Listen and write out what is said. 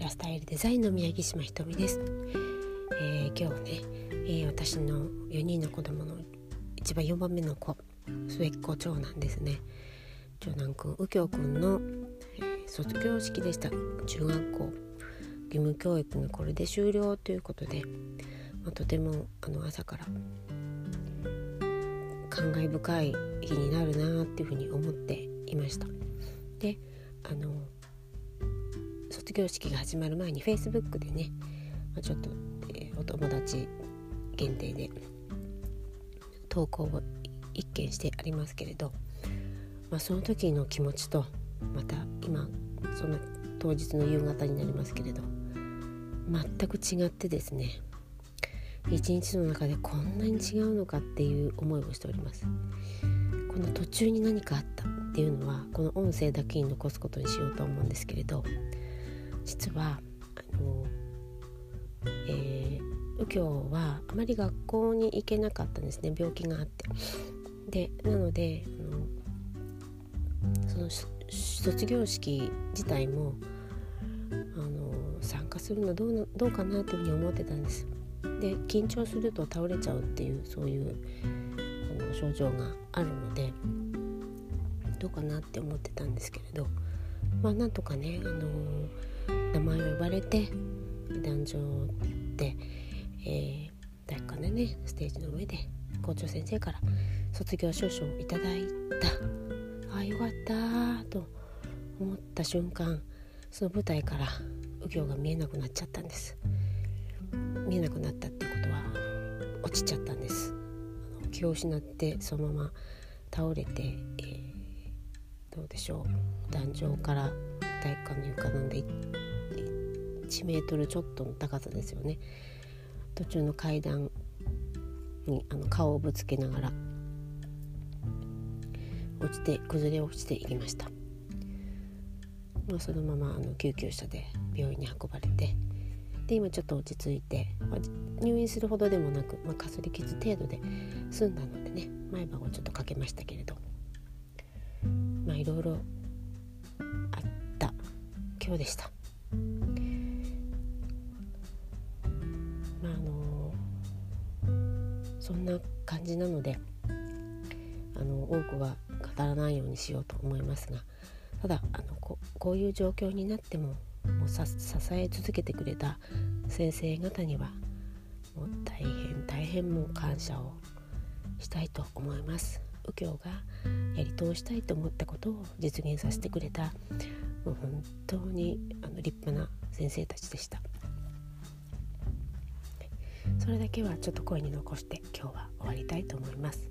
ラスタイルデザインの宮城島ひとみです、えー、今日はね、えー、私の4人の子供の一番4番目の子末っ子長男ですね。長男くん右京くんの、えー、卒業式でした。中学校義務教育のこれで終了ということで、まあ、とてもあの朝から感慨深い日になるなっていうふうに思っていました。であの卒業式が始まる前に Facebook でね、まあ、ちょっと、えー、お友達限定で投稿を一見してありますけれど、まあ、その時の気持ちとまた今その当日の夕方になりますけれど全く違ってですね一日の中でこんなに違うのかっていう思いをしております。この途中に何かあったっていうのはこの音声だけに残すことにしようと思うんですけれど実はあの、えー、右京はあまり学校に行けなかったんですね。病気があって。でなのであのその卒業式自体もあの参加するのどうどうかなというふうに思ってたんです。で緊張すると倒れちゃうっていうそういうあの症状があるのでどうかなって思ってたんですけれど。まあなんとかね、あの名前を呼ばれて壇上で、えー、体育館でねステージの上で校長先生から卒業証書をいただいた。ああよかったと思った瞬間その舞台から右京が見えなくなっちゃったんです。見えなくなったってことは落ちちゃったんです。気を失ってそのまま倒れて、えーどうでしょう。壇上から体育館の床なんで1メートルちょっとの高さですよね。途中の階段にあの顔をぶつけながら落ちて崩れ落ちていきました、まあ、そのままあの救急車で病院に運ばれてで今ちょっと落ち着いて、まあ、入院するほどでもなく、まあ、かすり傷程度で済んだのでね前歯をちょっとかけましたけれど。まあいろいろあった今日でした。まああのそんな感じなのであの多くは語らないようにしようと思いますがただあのここういう状況になってももう支え続けてくれた先生方にはもう大変大変もう感謝をしたいと思います。右京がやり通したいと思ったことを実現させてくれたもう本当にあの立派な先生たちでした。それだけはちょっと声に残して今日は終わりたいと思います。